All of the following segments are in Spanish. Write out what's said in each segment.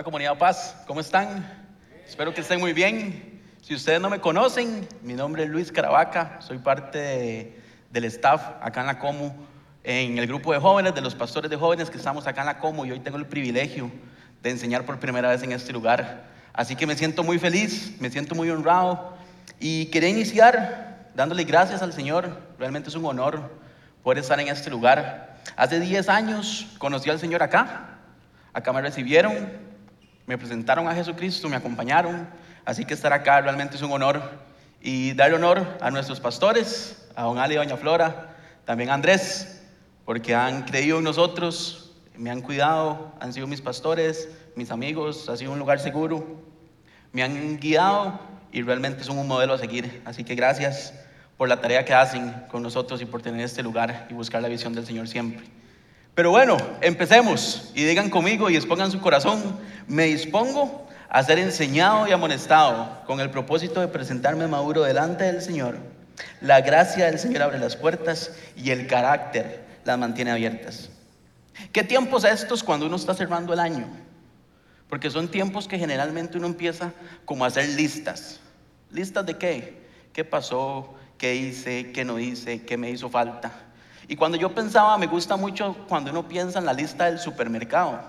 Hola comunidad Paz, ¿cómo están? Espero que estén muy bien. Si ustedes no me conocen, mi nombre es Luis Caravaca, soy parte de- del staff acá en la Comu, en el grupo de jóvenes, de los pastores de jóvenes que estamos acá en la Comu y hoy tengo el privilegio de enseñar por primera vez en este lugar. Así que me siento muy feliz, me siento muy honrado y quería iniciar dándole gracias al Señor. Realmente es un honor poder estar en este lugar. Hace 10 años conocí al Señor acá, acá me recibieron, me presentaron a Jesucristo, me acompañaron, así que estar acá realmente es un honor. Y darle honor a nuestros pastores, a don Ali y doña Flora, también a Andrés, porque han creído en nosotros, me han cuidado, han sido mis pastores, mis amigos, ha sido un lugar seguro, me han guiado y realmente son un modelo a seguir. Así que gracias por la tarea que hacen con nosotros y por tener este lugar y buscar la visión del Señor siempre. Pero bueno, empecemos y digan conmigo y expongan su corazón, me dispongo a ser enseñado y amonestado con el propósito de presentarme maduro delante del Señor. La gracia del Señor abre las puertas y el carácter las mantiene abiertas. ¿Qué tiempos estos cuando uno está cerrando el año? Porque son tiempos que generalmente uno empieza como a hacer listas. ¿Listas de qué? ¿Qué pasó? ¿Qué hice? ¿Qué no hice? ¿Qué me hizo falta? Y cuando yo pensaba, me gusta mucho cuando uno piensa en la lista del supermercado.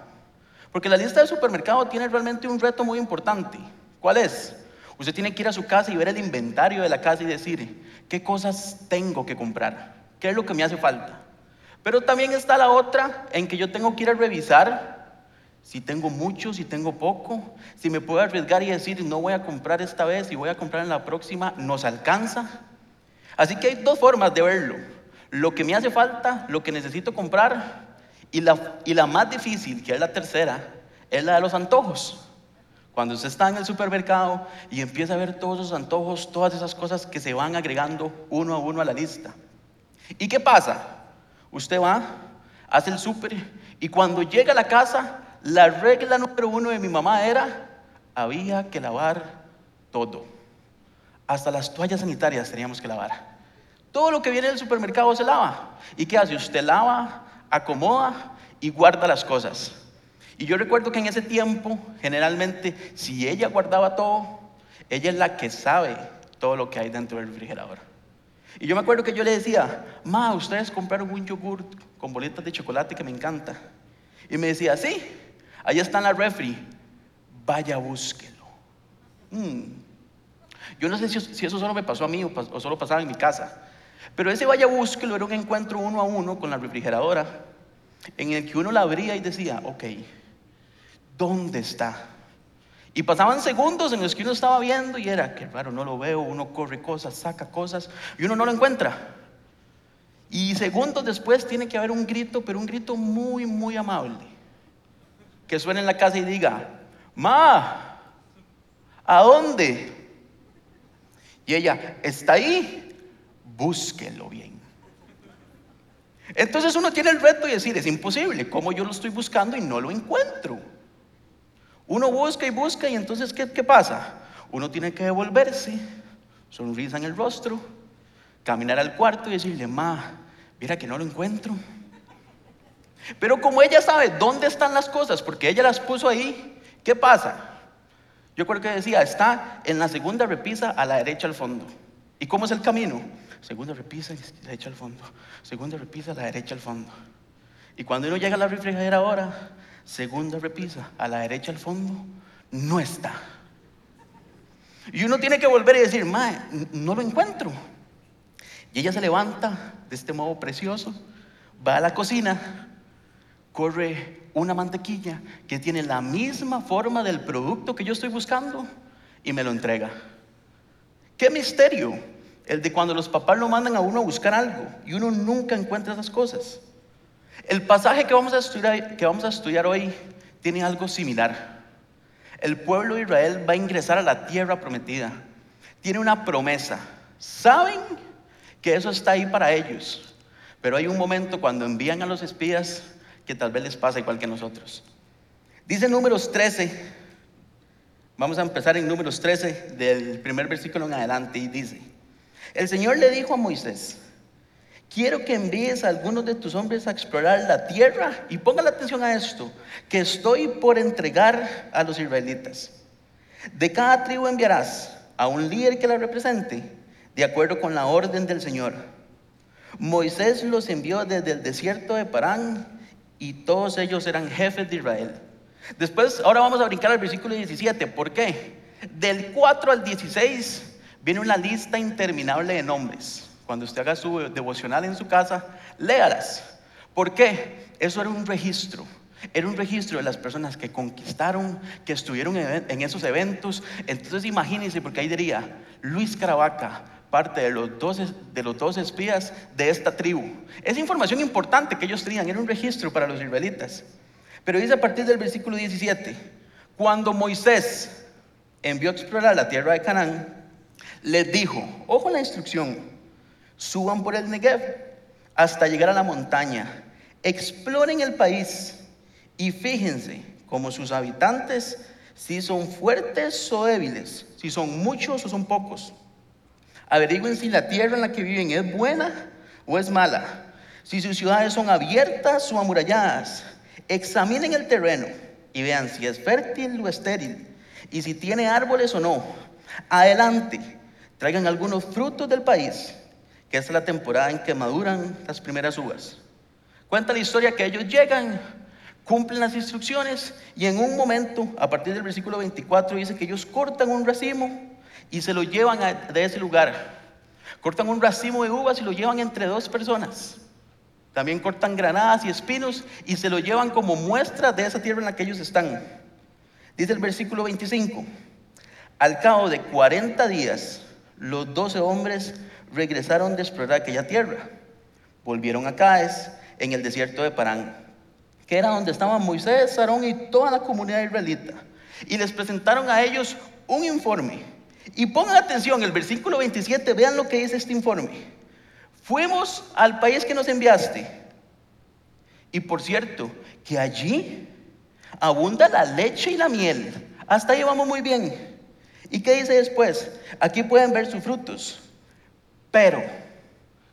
Porque la lista del supermercado tiene realmente un reto muy importante. ¿Cuál es? Usted tiene que ir a su casa y ver el inventario de la casa y decir, ¿qué cosas tengo que comprar? ¿Qué es lo que me hace falta? Pero también está la otra en que yo tengo que ir a revisar si tengo mucho, si tengo poco, si me puedo arriesgar y decir, no voy a comprar esta vez y voy a comprar en la próxima, ¿nos alcanza? Así que hay dos formas de verlo. Lo que me hace falta, lo que necesito comprar y la, y la más difícil, que es la tercera, es la de los antojos. Cuando usted está en el supermercado y empieza a ver todos esos antojos, todas esas cosas que se van agregando uno a uno a la lista. ¿Y qué pasa? Usted va, hace el súper y cuando llega a la casa, la regla número uno de mi mamá era, había que lavar todo. Hasta las toallas sanitarias teníamos que lavar. Todo lo que viene del supermercado se lava. ¿Y qué hace? Usted lava, acomoda y guarda las cosas. Y yo recuerdo que en ese tiempo, generalmente, si ella guardaba todo, ella es la que sabe todo lo que hay dentro del refrigerador. Y yo me acuerdo que yo le decía, ma, ustedes compraron un yogur con bolitas de chocolate que me encanta. Y me decía, sí, ahí está en la refri, vaya búsquelo. Mm. Yo no sé si, eso solo me pasó a mí o, o solo pasaba en mi casa, pero ese vaya búsquelo era un encuentro uno a uno con la refrigeradora, en el que uno la abría y decía, ok, ¿dónde está? Y pasaban segundos en los que uno estaba viendo y era, que raro, no lo veo, uno corre cosas, saca cosas y uno no lo encuentra. Y segundos después tiene que haber un grito, pero un grito muy, muy amable, que suene en la casa y diga, Ma, ¿a dónde? Y ella, está ahí, búsquelo bien. Entonces uno tiene el reto de decir, es imposible, ¿cómo yo lo estoy buscando y no lo encuentro? Uno busca y busca y entonces ¿qué, qué pasa? Uno tiene que devolverse, sonrisa en el rostro, caminar al cuarto y decirle, ma, mira que no lo encuentro. Pero como ella sabe dónde están las cosas, porque ella las puso ahí, ¿qué pasa? Yo creo que decía, está en la segunda repisa a la derecha al fondo. ¿Y cómo es el camino? Segunda repisa la al fondo. Segunda repisa la derecha al fondo. Y cuando uno llega a la refrigeradora, segunda repisa a la derecha al fondo, no está. Y uno tiene que volver y decir, mae, no lo encuentro. Y ella se levanta de este modo precioso, va a la cocina, corre una mantequilla que tiene la misma forma del producto que yo estoy buscando y me lo entrega. Qué misterio el de cuando los papás lo mandan a uno a buscar algo y uno nunca encuentra esas cosas. El pasaje que vamos a estudiar, que vamos a estudiar hoy tiene algo similar. El pueblo de Israel va a ingresar a la tierra prometida. Tiene una promesa. Saben que eso está ahí para ellos. Pero hay un momento cuando envían a los espías que tal vez les pasa igual que nosotros. Dice números 13. Vamos a empezar en números 13 del primer versículo en adelante y dice, el Señor le dijo a Moisés, quiero que envíes a algunos de tus hombres a explorar la tierra y ponga la atención a esto, que estoy por entregar a los israelitas. De cada tribu enviarás a un líder que la represente, de acuerdo con la orden del Señor. Moisés los envió desde el desierto de Parán y todos ellos eran jefes de Israel. Después, ahora vamos a brincar al versículo 17. ¿Por qué? Del 4 al 16 viene una lista interminable de nombres. Cuando usted haga su devocional en su casa, léalas. ¿Por qué? Eso era un registro. Era un registro de las personas que conquistaron, que estuvieron en esos eventos. Entonces imagínense, porque ahí diría, Luis Caravaca, parte de los, dos, de los dos espías de esta tribu. Esa información importante que ellos tenían era un registro para los israelitas. Pero dice a partir del versículo 17, cuando Moisés envió a explorar la tierra de Canaán, les dijo, ojo la instrucción, suban por el Negev hasta llegar a la montaña, exploren el país y fíjense como sus habitantes si son fuertes o débiles, si son muchos o son pocos. Averigüen si la tierra en la que viven es buena o es mala, si sus ciudades son abiertas o amuralladas. Examinen el terreno y vean si es fértil o estéril y si tiene árboles o no. Adelante, traigan algunos frutos del país, que es la temporada en que maduran las primeras uvas. Cuenta la historia que ellos llegan, cumplen las instrucciones y en un momento, a partir del versículo 24, dice que ellos cortan un racimo y se lo llevan de ese lugar. Cortan un racimo de uvas y lo llevan entre dos personas. También cortan granadas y espinos y se lo llevan como muestra de esa tierra en la que ellos están. Dice el versículo 25, al cabo de 40 días, los 12 hombres regresaron de explorar aquella tierra. Volvieron a Caes, en el desierto de Parán, que era donde estaban Moisés, Aarón y toda la comunidad israelita. Y les presentaron a ellos un informe y pongan atención, el versículo 27, vean lo que dice este informe. Fuimos al país que nos enviaste. Y por cierto, que allí abunda la leche y la miel. Hasta ahí vamos muy bien. ¿Y qué dice después? Aquí pueden ver sus frutos. Pero,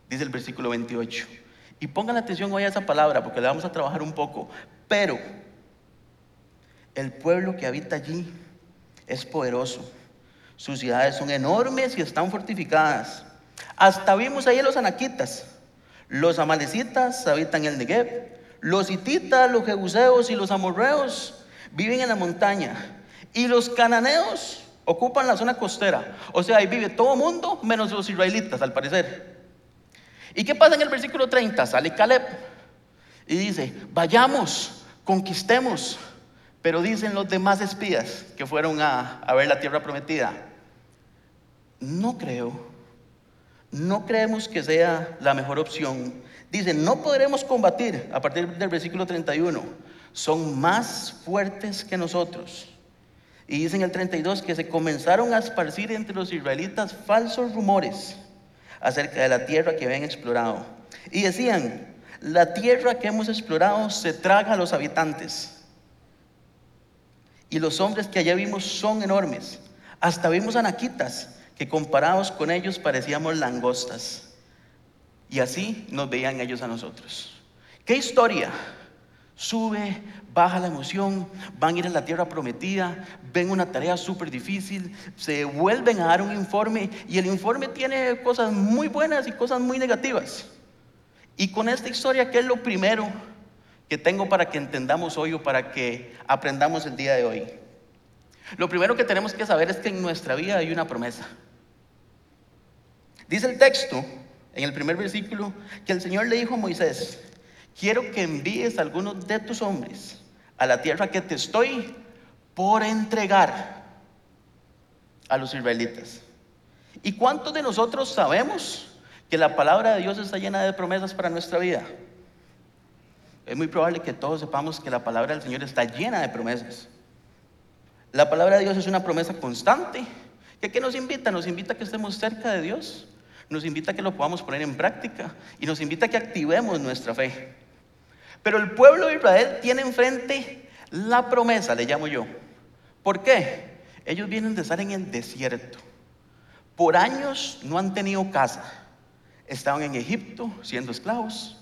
dice el versículo 28, y pongan atención hoy a esa palabra porque le vamos a trabajar un poco. Pero, el pueblo que habita allí es poderoso sus ciudades son enormes y están fortificadas. Hasta vimos ahí a los anaquitas. Los amalecitas habitan el Negev. Los hititas, los jebuseos y los amorreos viven en la montaña. Y los cananeos ocupan la zona costera. O sea, ahí vive todo el mundo menos los israelitas, al parecer. ¿Y qué pasa en el versículo 30? Sale Caleb y dice, vayamos, conquistemos. Pero dicen los demás espías que fueron a, a ver la tierra prometida, no creo, no creemos que sea la mejor opción. Dicen, no podremos combatir a partir del versículo 31. Son más fuertes que nosotros. Y dicen el 32 que se comenzaron a esparcir entre los israelitas falsos rumores acerca de la tierra que habían explorado. Y decían, la tierra que hemos explorado se traga a los habitantes. Y los hombres que allá vimos son enormes. Hasta vimos anaquitas que comparados con ellos parecíamos langostas. Y así nos veían ellos a nosotros. ¿Qué historia? Sube, baja la emoción, van a ir a la tierra prometida, ven una tarea súper difícil, se vuelven a dar un informe y el informe tiene cosas muy buenas y cosas muy negativas. Y con esta historia, ¿qué es lo primero que tengo para que entendamos hoy o para que aprendamos el día de hoy? Lo primero que tenemos que saber es que en nuestra vida hay una promesa. Dice el texto, en el primer versículo, que el Señor le dijo a Moisés, quiero que envíes a algunos de tus hombres a la tierra que te estoy por entregar a los israelitas. ¿Y cuántos de nosotros sabemos que la palabra de Dios está llena de promesas para nuestra vida? Es muy probable que todos sepamos que la palabra del Señor está llena de promesas. La palabra de Dios es una promesa constante. ¿Qué, nos invita? Nos invita a que estemos cerca de Dios nos invita a que lo podamos poner en práctica y nos invita a que activemos nuestra fe. Pero el pueblo de Israel tiene enfrente la promesa, le llamo yo. ¿Por qué? Ellos vienen de estar en el desierto. Por años no han tenido casa. estaban en Egipto siendo esclavos.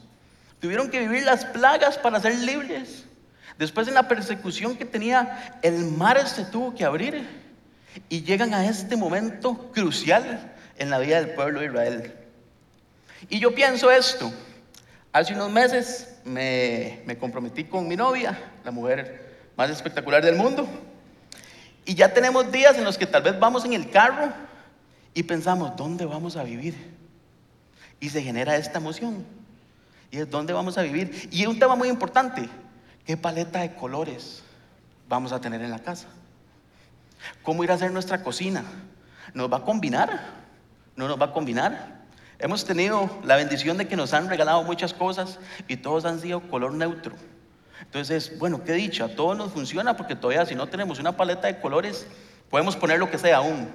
Tuvieron que vivir las plagas para ser libres. Después en la persecución que tenía, el mar se tuvo que abrir y llegan a este momento crucial en la vida del pueblo de Israel. Y yo pienso esto. Hace unos meses me, me comprometí con mi novia, la mujer más espectacular del mundo. Y ya tenemos días en los que tal vez vamos en el carro y pensamos, ¿dónde vamos a vivir? Y se genera esta emoción. Y es dónde vamos a vivir. Y es un tema muy importante. ¿Qué paleta de colores vamos a tener en la casa? ¿Cómo ir a hacer nuestra cocina? ¿Nos va a combinar? ¿No nos va a combinar? Hemos tenido la bendición de que nos han regalado muchas cosas y todos han sido color neutro. Entonces, bueno, qué dicha, todo nos funciona porque todavía si no tenemos una paleta de colores, podemos poner lo que sea aún.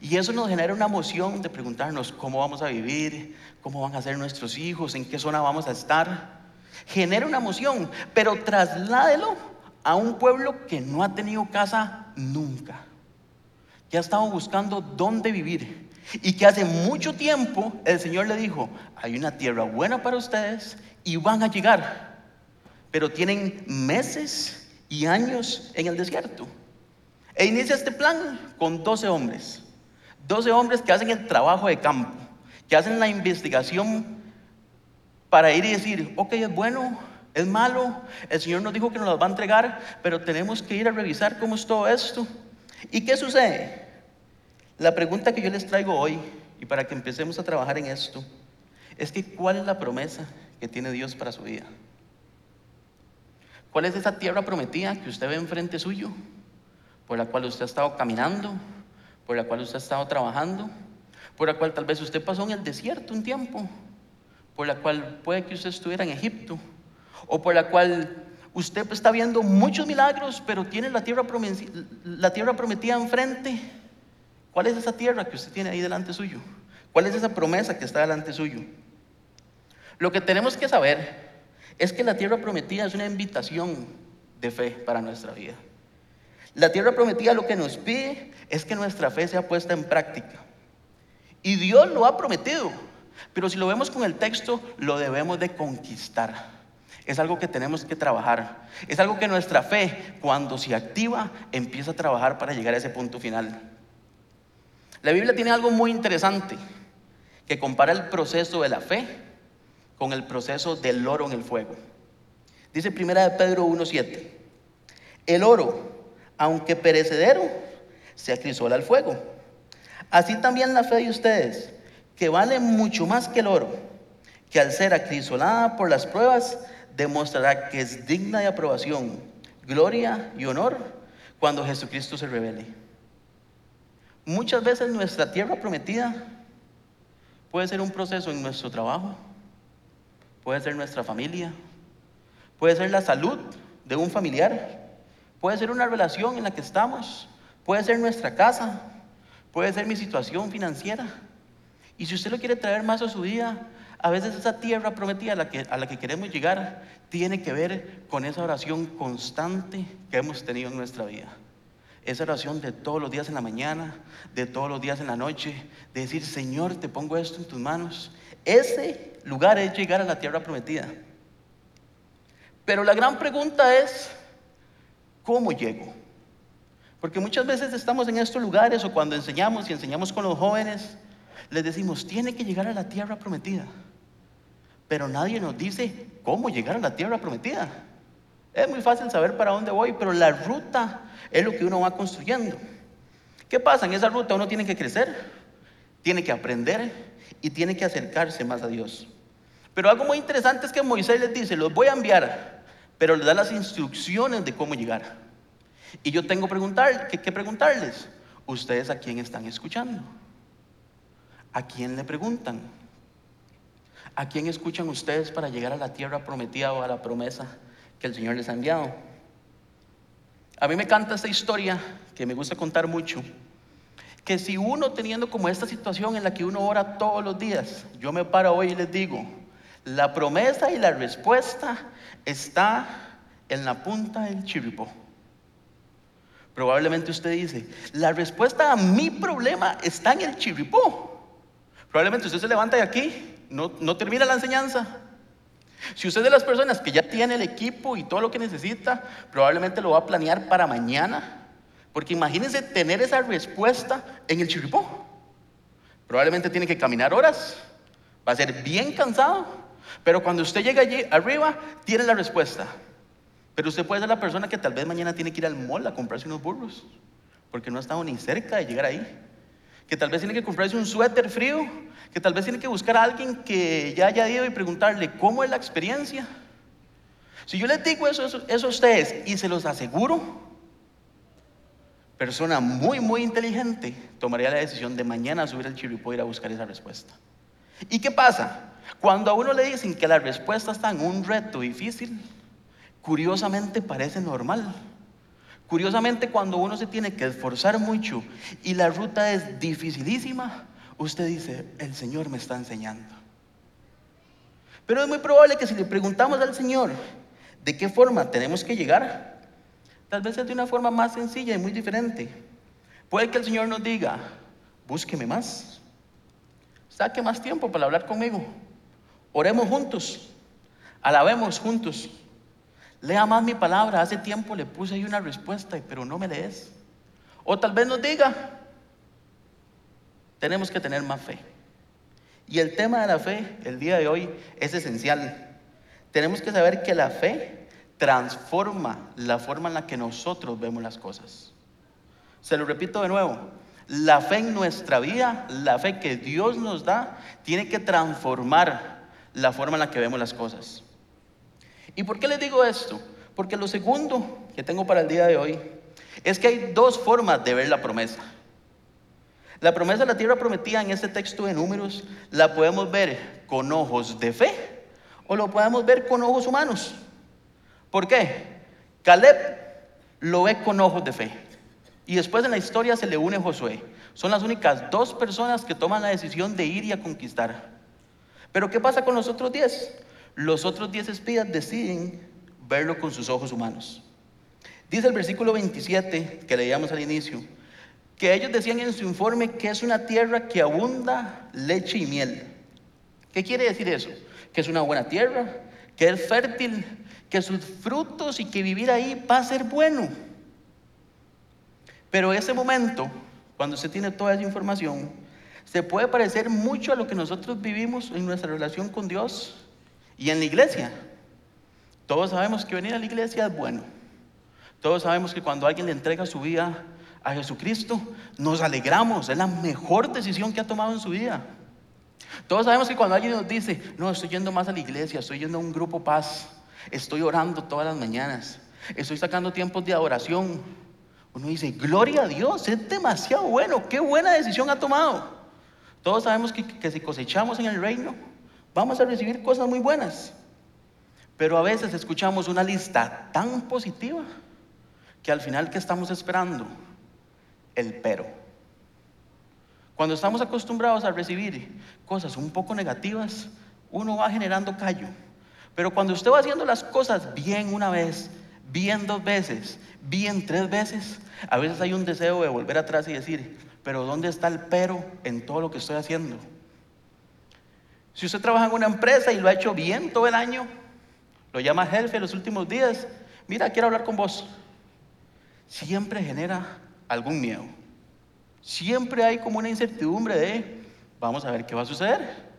Y eso nos genera una emoción de preguntarnos cómo vamos a vivir, cómo van a ser nuestros hijos, en qué zona vamos a estar. Genera una emoción, pero trasládelo a un pueblo que no ha tenido casa nunca, que ha buscando dónde vivir y que hace mucho tiempo el Señor le dijo, hay una tierra buena para ustedes y van a llegar, pero tienen meses y años en el desierto. E inicia este plan con 12 hombres. 12 hombres que hacen el trabajo de campo, que hacen la investigación para ir y decir, ok, es bueno, es malo, el Señor nos dijo que nos las va a entregar, pero tenemos que ir a revisar cómo es todo esto. ¿Y qué sucede? La pregunta que yo les traigo hoy, y para que empecemos a trabajar en esto, es que ¿cuál es la promesa que tiene Dios para su vida? ¿Cuál es esa tierra prometida que usted ve enfrente suyo, por la cual usted ha estado caminando, por la cual usted ha estado trabajando, por la cual tal vez usted pasó en el desierto un tiempo, por la cual puede que usted estuviera en Egipto, o por la cual usted está viendo muchos milagros, pero tiene la tierra, la tierra prometida enfrente. ¿Cuál es esa tierra que usted tiene ahí delante suyo? ¿Cuál es esa promesa que está delante suyo? Lo que tenemos que saber es que la tierra prometida es una invitación de fe para nuestra vida. La tierra prometida lo que nos pide es que nuestra fe sea puesta en práctica. Y Dios lo ha prometido, pero si lo vemos con el texto, lo debemos de conquistar. Es algo que tenemos que trabajar. Es algo que nuestra fe, cuando se activa, empieza a trabajar para llegar a ese punto final. La Biblia tiene algo muy interesante que compara el proceso de la fe con el proceso del oro en el fuego. Dice primera de Pedro 1.7, el oro aunque perecedero, se acrisola al fuego. Así también la fe de ustedes, que vale mucho más que el oro, que al ser acrisolada por las pruebas, demostrará que es digna de aprobación, gloria y honor cuando Jesucristo se revele. Muchas veces nuestra tierra prometida puede ser un proceso en nuestro trabajo, puede ser nuestra familia, puede ser la salud de un familiar, Puede ser una relación en la que estamos, puede ser nuestra casa, puede ser mi situación financiera. Y si usted lo quiere traer más a su vida, a veces esa tierra prometida a la, que, a la que queremos llegar tiene que ver con esa oración constante que hemos tenido en nuestra vida. Esa oración de todos los días en la mañana, de todos los días en la noche, de decir, Señor, te pongo esto en tus manos. Ese lugar es llegar a la tierra prometida. Pero la gran pregunta es, ¿Cómo llego? Porque muchas veces estamos en estos lugares o cuando enseñamos y enseñamos con los jóvenes, les decimos, tiene que llegar a la tierra prometida. Pero nadie nos dice cómo llegar a la tierra prometida. Es muy fácil saber para dónde voy, pero la ruta es lo que uno va construyendo. ¿Qué pasa? En esa ruta uno tiene que crecer, tiene que aprender y tiene que acercarse más a Dios. Pero algo muy interesante es que Moisés les dice, los voy a enviar pero le da las instrucciones de cómo llegar. Y yo tengo preguntar, que preguntarles, ¿ustedes a quién están escuchando? ¿A quién le preguntan? ¿A quién escuchan ustedes para llegar a la tierra prometida o a la promesa que el Señor les ha enviado? A mí me encanta esta historia que me gusta contar mucho. Que si uno teniendo como esta situación en la que uno ora todos los días, yo me paro hoy y les digo, la promesa y la respuesta está en la punta del chiripo. Probablemente usted dice, la respuesta a mi problema está en el chiripó. Probablemente usted se levanta de aquí, no, no termina la enseñanza. Si usted es de las personas que ya tiene el equipo y todo lo que necesita, probablemente lo va a planear para mañana. Porque imagínense tener esa respuesta en el chiripó. Probablemente tiene que caminar horas, va a ser bien cansado, pero cuando usted llega allí arriba, tiene la respuesta. Pero usted puede ser la persona que tal vez mañana tiene que ir al mall a comprarse unos burros, porque no ha estado ni cerca de llegar ahí. Que tal vez tiene que comprarse un suéter frío, que tal vez tiene que buscar a alguien que ya haya ido y preguntarle cómo es la experiencia. Si yo les digo eso, eso, a ustedes y se los aseguro, persona muy, muy inteligente tomaría la decisión de mañana subir al chiripo y ir a buscar esa respuesta. ¿Y qué pasa? Cuando a uno le dicen que la respuesta está en un reto difícil, curiosamente parece normal. Curiosamente, cuando uno se tiene que esforzar mucho y la ruta es dificilísima, usted dice, el Señor me está enseñando. Pero es muy probable que si le preguntamos al Señor de qué forma tenemos que llegar, tal vez es de una forma más sencilla y muy diferente. Puede que el Señor nos diga, búsqueme más, saque más tiempo para hablar conmigo, oremos juntos, alabemos juntos. Lea más mi palabra. Hace tiempo le puse ahí una respuesta, pero no me lees. O tal vez nos diga, tenemos que tener más fe. Y el tema de la fe, el día de hoy, es esencial. Tenemos que saber que la fe transforma la forma en la que nosotros vemos las cosas. Se lo repito de nuevo, la fe en nuestra vida, la fe que Dios nos da, tiene que transformar la forma en la que vemos las cosas. ¿Y por qué les digo esto? Porque lo segundo que tengo para el día de hoy es que hay dos formas de ver la promesa. La promesa de la tierra prometida en este texto de números la podemos ver con ojos de fe o lo podemos ver con ojos humanos. ¿Por qué? Caleb lo ve con ojos de fe. Y después en la historia se le une Josué. Son las únicas dos personas que toman la decisión de ir y a conquistar. Pero ¿qué pasa con los otros diez? Los otros diez espías deciden verlo con sus ojos humanos. Dice el versículo 27 que leíamos al inicio, que ellos decían en su informe que es una tierra que abunda leche y miel. ¿Qué quiere decir eso? Que es una buena tierra, que es fértil, que sus frutos y que vivir ahí va a ser bueno. Pero ese momento, cuando se tiene toda esa información, se puede parecer mucho a lo que nosotros vivimos en nuestra relación con Dios y en la iglesia. Todos sabemos que venir a la iglesia es bueno. Todos sabemos que cuando alguien le entrega su vida a Jesucristo, nos alegramos. Es la mejor decisión que ha tomado en su vida. Todos sabemos que cuando alguien nos dice, no, estoy yendo más a la iglesia, estoy yendo a un grupo paz, estoy orando todas las mañanas, estoy sacando tiempos de adoración, uno dice, gloria a Dios, es demasiado bueno, qué buena decisión ha tomado. Todos sabemos que, que si cosechamos en el reino, vamos a recibir cosas muy buenas. Pero a veces escuchamos una lista tan positiva que al final, ¿qué estamos esperando? El pero. Cuando estamos acostumbrados a recibir cosas un poco negativas, uno va generando callo. Pero cuando usted va haciendo las cosas bien una vez, bien dos veces, bien tres veces, a veces hay un deseo de volver atrás y decir, pero ¿dónde está el pero en todo lo que estoy haciendo? Si usted trabaja en una empresa y lo ha hecho bien todo el año, lo llama jefe los últimos días, mira, quiero hablar con vos. Siempre genera algún miedo. Siempre hay como una incertidumbre de, vamos a ver qué va a suceder.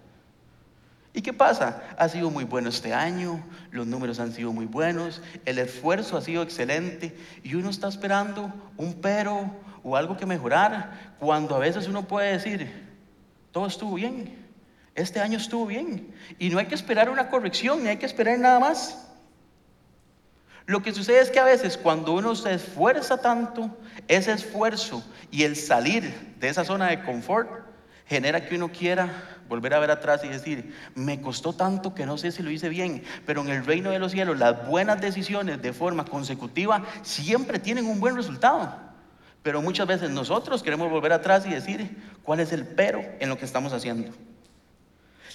¿Y qué pasa? Ha sido muy bueno este año, los números han sido muy buenos, el esfuerzo ha sido excelente y uno está esperando un pero o algo que mejorar, cuando a veces uno puede decir, todo estuvo bien, este año estuvo bien. Y no hay que esperar una corrección, ni hay que esperar nada más. Lo que sucede es que a veces cuando uno se esfuerza tanto, ese esfuerzo y el salir de esa zona de confort genera que uno quiera volver a ver atrás y decir, me costó tanto que no sé si lo hice bien, pero en el reino de los cielos las buenas decisiones de forma consecutiva siempre tienen un buen resultado. Pero muchas veces nosotros queremos volver atrás y decir, ¿cuál es el pero en lo que estamos haciendo?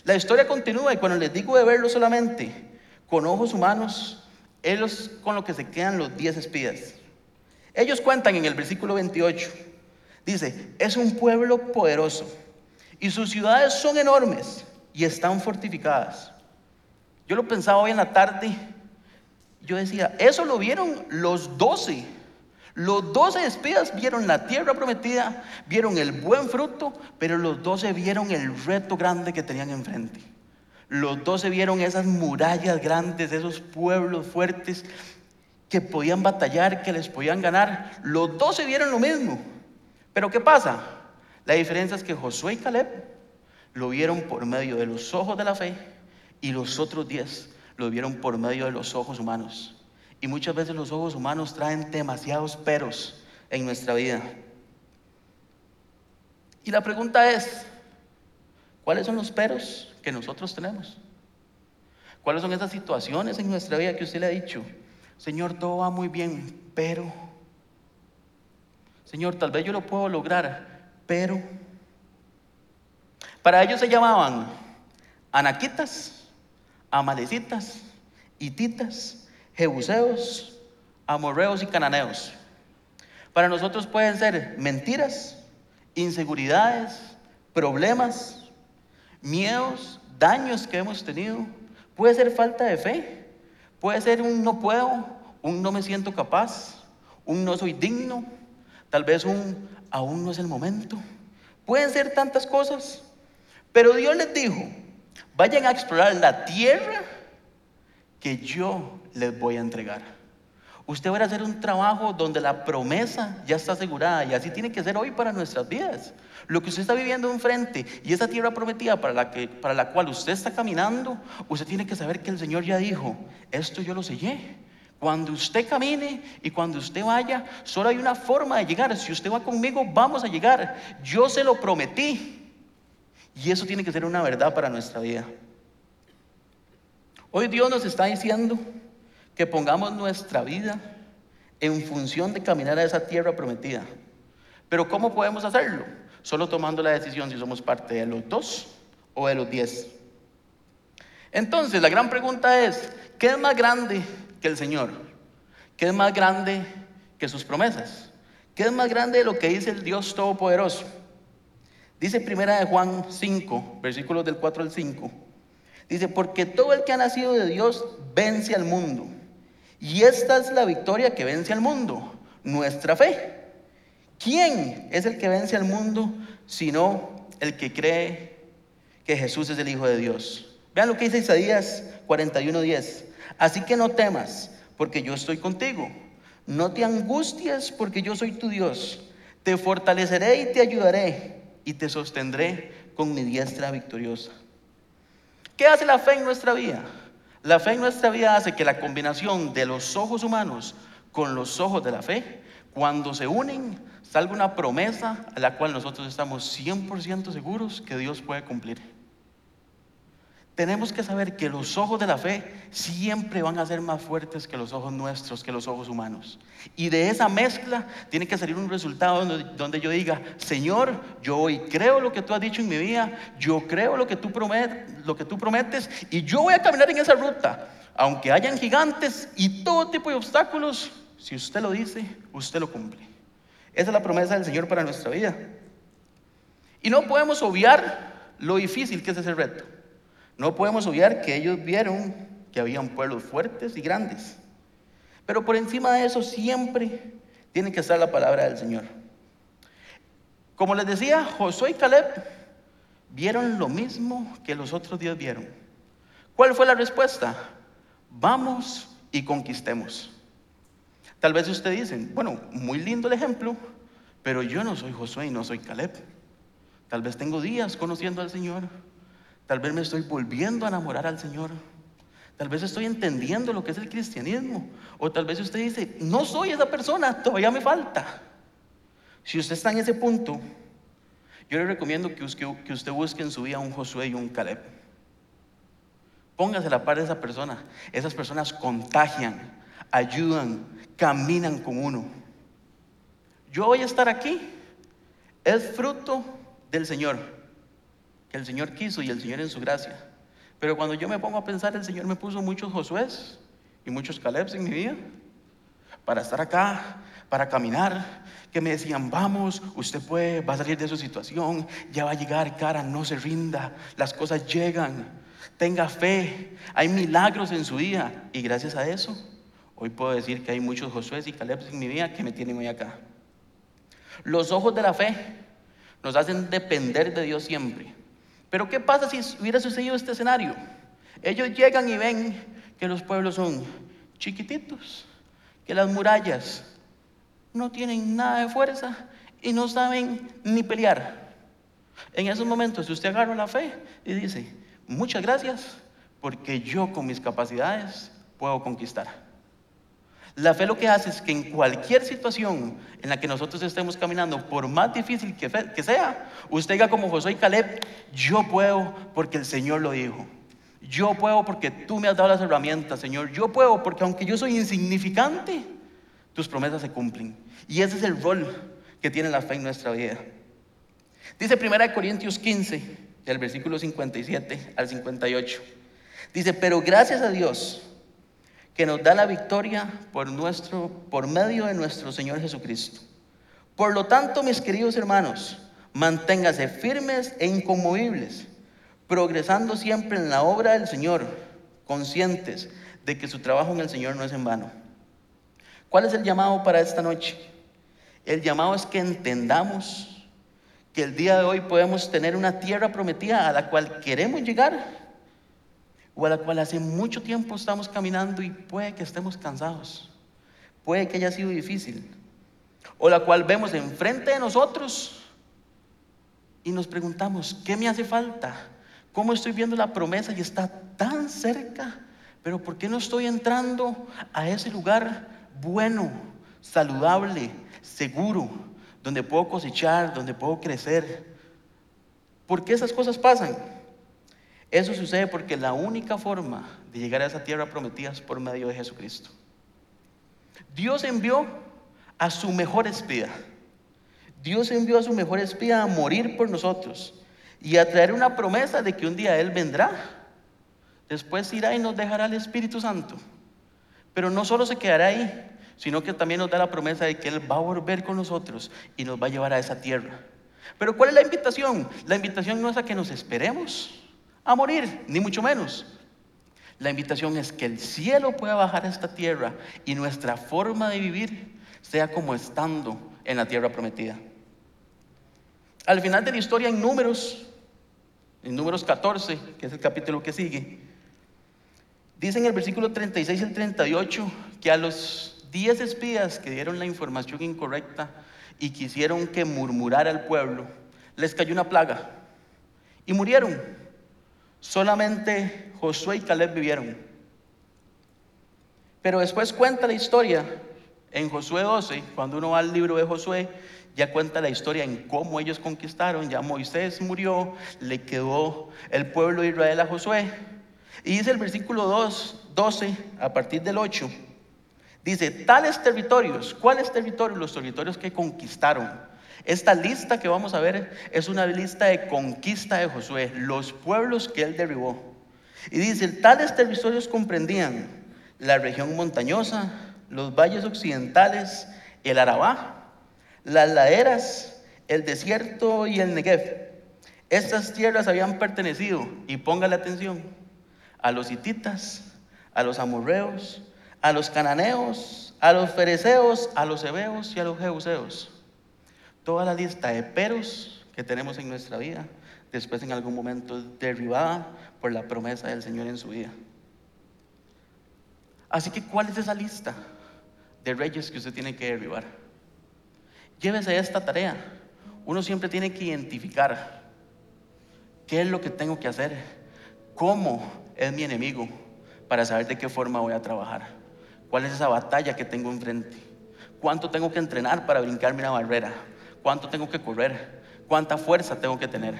La historia continúa y cuando les digo de verlo solamente con ojos humanos, ellos con lo que se quedan los diez espías. Ellos cuentan en el versículo 28, dice, es un pueblo poderoso y sus ciudades son enormes y están fortificadas. Yo lo pensaba hoy en la tarde, yo decía, eso lo vieron los doce. Los doce espías vieron la tierra prometida, vieron el buen fruto, pero los doce vieron el reto grande que tenían enfrente. Los doce vieron esas murallas grandes, esos pueblos fuertes que podían batallar, que les podían ganar. Los doce vieron lo mismo. Pero ¿qué pasa? La diferencia es que Josué y Caleb lo vieron por medio de los ojos de la fe y los otros diez lo vieron por medio de los ojos humanos. Y muchas veces los ojos humanos traen demasiados peros en nuestra vida. Y la pregunta es, ¿cuáles son los peros que nosotros tenemos? ¿Cuáles son esas situaciones en nuestra vida que usted le ha dicho? Señor, todo va muy bien, pero, Señor, tal vez yo lo puedo lograr, pero, para ellos se llamaban anaquitas, amalecitas, hititas, jebuseos, amorreos y cananeos. Para nosotros pueden ser mentiras, inseguridades, problemas, miedos, daños que hemos tenido. Puede ser falta de fe, puede ser un no puedo, un no me siento capaz, un no soy digno, tal vez un aún no es el momento. Pueden ser tantas cosas, pero Dios les dijo, vayan a explorar la tierra que yo les voy a entregar. Usted va a hacer un trabajo donde la promesa ya está asegurada y así tiene que ser hoy para nuestras vidas. Lo que usted está viviendo enfrente y esa tierra prometida para la, que, para la cual usted está caminando, usted tiene que saber que el Señor ya dijo, esto yo lo sellé. Cuando usted camine y cuando usted vaya, solo hay una forma de llegar. Si usted va conmigo, vamos a llegar. Yo se lo prometí. Y eso tiene que ser una verdad para nuestra vida. Hoy Dios nos está diciendo que pongamos nuestra vida en función de caminar a esa tierra prometida. Pero ¿cómo podemos hacerlo? Solo tomando la decisión si somos parte de los dos o de los diez. Entonces, la gran pregunta es, ¿qué es más grande que el Señor? ¿Qué es más grande que sus promesas? ¿Qué es más grande de lo que dice el Dios Todopoderoso? Dice primera de Juan 5, versículos del 4 al 5. Dice, porque todo el que ha nacido de Dios vence al mundo. Y esta es la victoria que vence al mundo, nuestra fe. ¿Quién es el que vence al mundo sino el que cree que Jesús es el Hijo de Dios? Vean lo que dice Isaías 41:10. Así que no temas, porque yo estoy contigo. No te angusties, porque yo soy tu Dios. Te fortaleceré y te ayudaré y te sostendré con mi diestra victoriosa. ¿Qué hace la fe en nuestra vida? La fe en nuestra vida hace que la combinación de los ojos humanos con los ojos de la fe, cuando se unen, salga una promesa a la cual nosotros estamos 100% seguros que Dios puede cumplir. Tenemos que saber que los ojos de la fe siempre van a ser más fuertes que los ojos nuestros, que los ojos humanos. Y de esa mezcla tiene que salir un resultado donde, yo diga, Señor, yo hoy creo lo que tú has dicho en mi vida, yo creo lo que tú, prometes, lo que tú prometes y yo voy a caminar en esa ruta. Aunque hayan gigantes y todo tipo de obstáculos, si usted lo dice, usted lo cumple. Esa es la promesa del Señor para nuestra vida. Y no podemos obviar lo difícil que es ese reto. No podemos obviar que ellos vieron que habían pueblos fuertes y grandes. Pero por encima de eso siempre tiene que estar la palabra del Señor. Como les decía, Josué y Caleb vieron lo mismo que los otros diez vieron. ¿Cuál fue la respuesta? Vamos y conquistemos. Tal vez usted dicen, bueno, muy lindo el ejemplo, pero yo no soy Josué y no soy Caleb. Tal vez tengo días conociendo al Señor. Tal vez me estoy volviendo a enamorar al Señor. Tal vez estoy entendiendo lo que es el cristianismo. O tal vez usted dice, no soy esa persona, todavía me falta. Si usted está en ese punto, yo le recomiendo que usted busque en su vida un Josué y un Caleb. Póngase a la par de esa persona. Esas personas contagian, ayudan, caminan con uno. Yo voy a estar aquí. Es fruto del Señor que el Señor quiso y el Señor en su gracia. Pero cuando yo me pongo a pensar, el Señor me puso muchos Josué y muchos Calebs en mi vida para estar acá, para caminar, que me decían, vamos, usted puede, va a salir de su situación, ya va a llegar, cara, no se rinda, las cosas llegan, tenga fe, hay milagros en su vida. Y gracias a eso, hoy puedo decir que hay muchos Josué y Caleb en mi vida que me tienen hoy acá. Los ojos de la fe nos hacen depender de Dios siempre. Pero ¿qué pasa si hubiera sucedido este escenario? Ellos llegan y ven que los pueblos son chiquititos, que las murallas no tienen nada de fuerza y no saben ni pelear. En esos momentos, usted agarra la fe y dice, muchas gracias, porque yo con mis capacidades puedo conquistar. La fe lo que hace es que en cualquier situación en la que nosotros estemos caminando, por más difícil que, sea, usted diga como Josué y Caleb, yo puedo porque el Señor lo dijo. Yo puedo porque tú me has dado las herramientas, Señor. Yo puedo porque aunque yo soy insignificante, tus promesas se cumplen. Y ese es el rol que tiene la fe en nuestra vida. Dice 1 Corintios 15, del versículo 57 al 58. Dice, pero gracias a Dios que nos da la victoria por, nuestro, por medio de nuestro Señor Jesucristo. Por lo tanto, mis queridos hermanos, manténgase firmes e inconmovibles, progresando siempre en la obra del Señor, conscientes de que su trabajo en el Señor no es en vano. ¿Cuál es el llamado para esta noche? El llamado es que entendamos que el día de hoy podemos tener una tierra prometida a la cual queremos llegar o a la cual hace mucho tiempo estamos caminando y puede que estemos cansados, puede que haya sido difícil, o la cual vemos enfrente de nosotros y nos preguntamos, ¿qué me hace falta? ¿Cómo estoy viendo la promesa y está tan cerca? Pero ¿por qué no estoy entrando a ese lugar bueno, saludable, seguro, donde puedo cosechar, donde puedo crecer? ¿Por qué esas cosas pasan? Eso sucede porque la única forma de llegar a esa tierra prometida es por medio de Jesucristo. Dios envió a su mejor espía. Dios envió a su mejor espía a morir por nosotros y a traer una promesa de que un día Él vendrá. Después irá y nos dejará el Espíritu Santo. Pero no solo se quedará ahí, sino que también nos da la promesa de que Él va a volver con nosotros y nos va a llevar a esa tierra. Pero ¿cuál es la invitación? La invitación no es a que nos esperemos a morir, ni mucho menos. La invitación es que el cielo pueda bajar a esta tierra y nuestra forma de vivir sea como estando en la tierra prometida. Al final de la historia en números, en números 14, que es el capítulo que sigue, dice en el versículo 36 y 38 que a los 10 espías que dieron la información incorrecta y quisieron que murmurara el pueblo, les cayó una plaga y murieron. Solamente Josué y Caleb vivieron. Pero después cuenta la historia en Josué 12, cuando uno va al libro de Josué, ya cuenta la historia en cómo ellos conquistaron, ya Moisés murió, le quedó el pueblo de Israel a Josué. Y dice el versículo 2, 12, a partir del 8, dice, tales territorios, ¿cuáles territorios? Los territorios que conquistaron esta lista que vamos a ver es una lista de conquista de Josué, los pueblos que él derribó. Y dice, tales territorios comprendían la región montañosa, los valles occidentales, el Arabá, las laderas, el desierto y el Negev. Estas tierras habían pertenecido, y póngale atención, a los hititas, a los amorreos, a los cananeos, a los fereceos, a los hebeos y a los jebuseos toda la lista de peros que tenemos en nuestra vida, después en algún momento derribada por la promesa del Señor en su vida. Así que, ¿cuál es esa lista de reyes que usted tiene que derribar? Llévese esta tarea. Uno siempre tiene que identificar qué es lo que tengo que hacer, cómo es mi enemigo, para saber de qué forma voy a trabajar, cuál es esa batalla que tengo enfrente, cuánto tengo que entrenar para brincarme una barrera, cuánto tengo que correr, cuánta fuerza tengo que tener.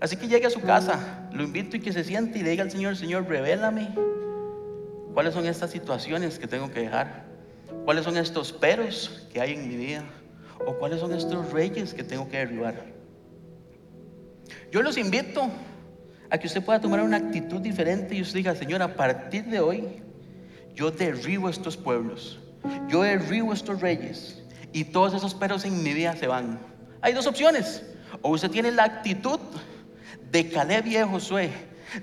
Así que llegue a su casa, lo invito y que se siente y le diga al Señor, Señor, revélame cuáles son estas situaciones que tengo que dejar, cuáles son estos peros que hay en mi vida, o cuáles son estos reyes que tengo que derribar. Yo los invito a que usted pueda tomar una actitud diferente y usted diga, Señor, a partir de hoy, yo derribo estos pueblos Yo derribo estos reyes y todos esos peros en mi vida se van. Hay dos opciones. O usted tiene la actitud de Caleb y de Josué,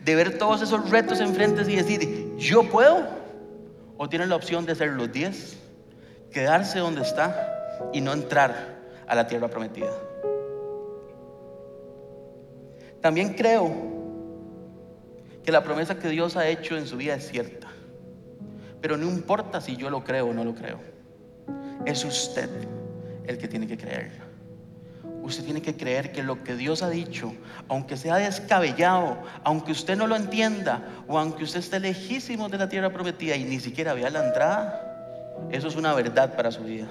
de ver todos esos retos enfrente y decir, yo puedo. O tiene la opción de ser los diez, quedarse donde está y no entrar a la tierra prometida. También creo que la promesa que Dios ha hecho en su vida es cierta. Pero no importa si yo lo creo o no lo creo. Es usted el que tiene que creerlo. Usted tiene que creer que lo que Dios ha dicho, aunque sea descabellado, aunque usted no lo entienda, o aunque usted esté lejísimo de la tierra prometida y ni siquiera vea la entrada, eso es una verdad para su vida.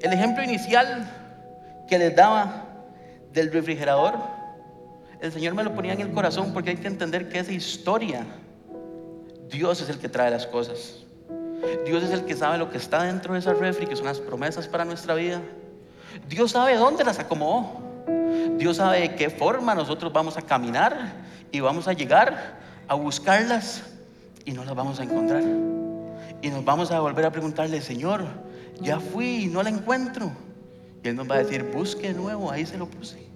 El ejemplo inicial que les daba del refrigerador, el Señor me lo ponía en el corazón porque hay que entender que esa historia, Dios es el que trae las cosas. Dios es el que sabe lo que está dentro de esa refri, que son las promesas para nuestra vida. Dios sabe dónde las acomodó. Dios sabe de qué forma nosotros vamos a caminar y vamos a llegar a buscarlas y no las vamos a encontrar. Y nos vamos a volver a preguntarle, Señor, ya fui y no la encuentro. Y Él nos va a decir, busque de nuevo, ahí se lo puse.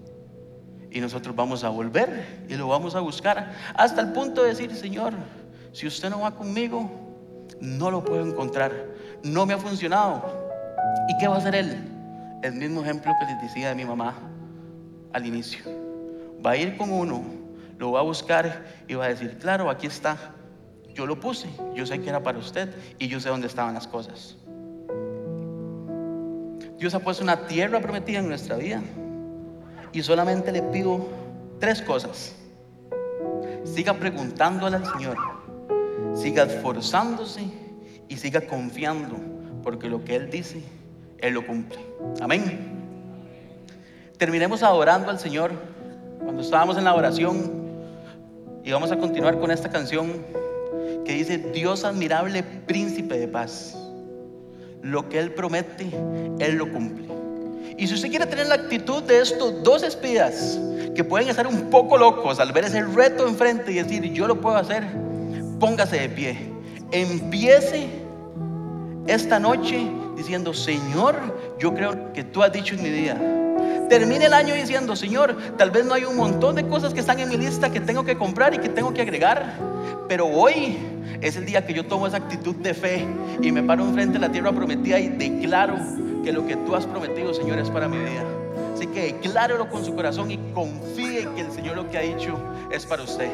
Y nosotros vamos a volver y lo vamos a buscar hasta el punto de decir, Señor, si usted no va conmigo, no lo puedo encontrar. No me ha funcionado. ¿Y qué va a hacer Él? El mismo ejemplo que les decía de mi mamá al inicio. Va a ir con uno, lo va a buscar y va a decir, claro, aquí está. Yo lo puse, yo sé que era para usted y yo sé dónde estaban las cosas. Dios ha puesto una tierra prometida en nuestra vida. Y solamente le pido tres cosas. Siga preguntándole al Señor. Siga esforzándose y siga confiando. Porque lo que Él dice, Él lo cumple. Amén. Terminemos adorando al Señor. Cuando estábamos en la oración, y vamos a continuar con esta canción que dice, Dios admirable, príncipe de paz lo que Él promete, Él lo cumple. Y si usted quiere tener la actitud de estos dos espías, que pueden estar un poco locos al ver ese reto enfrente y decir, yo lo puedo hacer, póngase de pie. Empiece esta noche diciendo, Señor, yo creo que tú has dicho en mi día. Termine el año diciendo, Señor, tal vez no hay un montón de cosas que están en mi lista que tengo que comprar y que tengo que agregar, pero hoy es el día que yo tomo esa actitud de fe y me paro enfrente de la tierra prometida y declaro que lo que tú has prometido, Señor, es para mi vida. Así que declárelo con su corazón y confíe que el Señor lo que ha dicho es para usted.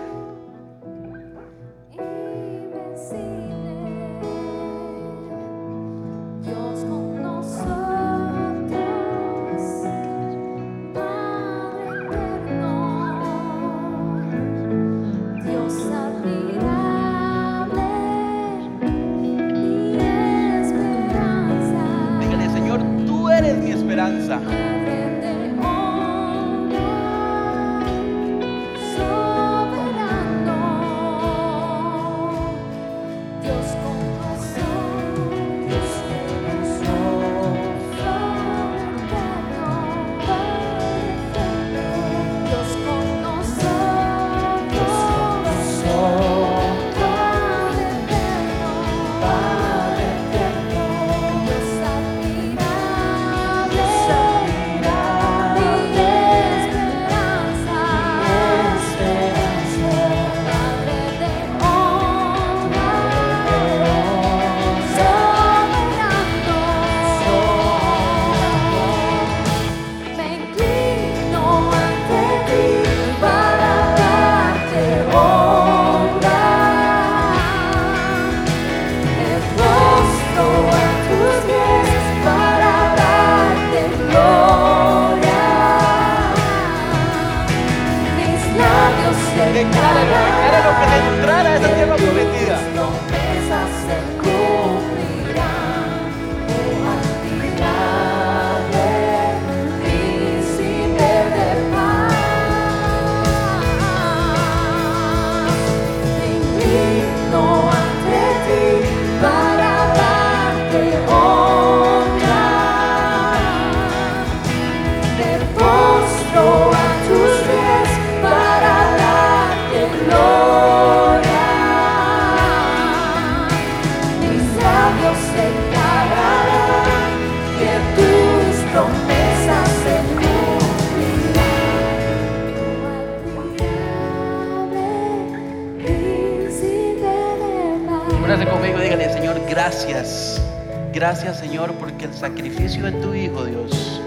Gracias. Gracias, Señor, porque el sacrificio de tu Hijo, Dios,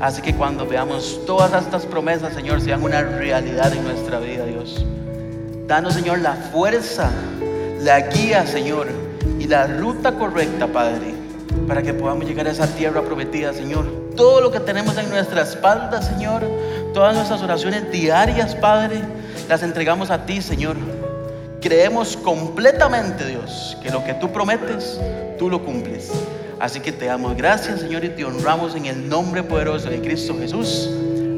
hace que cuando veamos todas estas promesas, Señor, sean una realidad en nuestra vida, Dios. Danos, Señor, la fuerza, la guía, Señor, y la ruta correcta, Padre, para que podamos llegar a esa tierra prometida, Señor. Todo lo que tenemos en nuestra espalda, Señor, todas nuestras oraciones diarias, Padre, las entregamos a ti, Señor. Creemos completamente, Dios, que lo que tú prometes, tú lo cumples. Así que te damos gracias, Señor, y te honramos en el nombre poderoso de Cristo Jesús.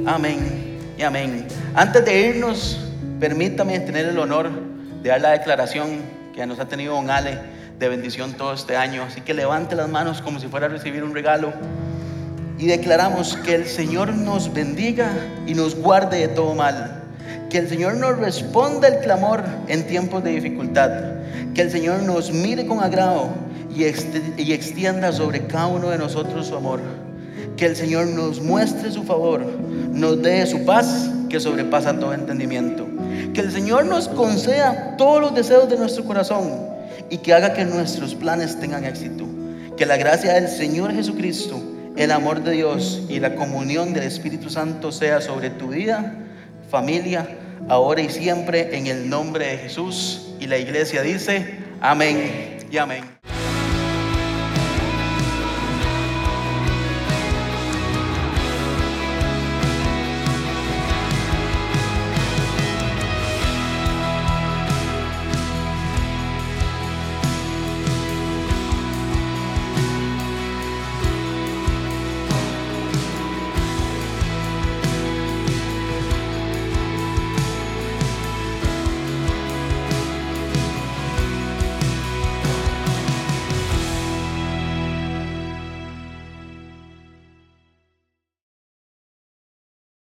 Amén y amén. Antes de irnos, permítame tener el honor de dar la declaración que nos ha tenido Don Ale de bendición todo este año. Así que levante las manos como si fuera a recibir un regalo y declaramos que el Señor nos bendiga y nos guarde de todo mal. Que el Señor nos responda el clamor en tiempos de dificultad. Que el Señor nos mire con agrado y, extienda sobre cada uno de nosotros su amor. Que el Señor nos muestre su favor, nos dé su paz que sobrepasa todo entendimiento. Que el Señor nos conceda todos los deseos de nuestro corazón y que haga que nuestros planes tengan éxito. Que la gracia del Señor Jesucristo, el amor de Dios y la comunión del Espíritu Santo sea sobre tu vida, familia, ahora y siempre en el nombre de Jesús. Y la iglesia dice, amén y amén.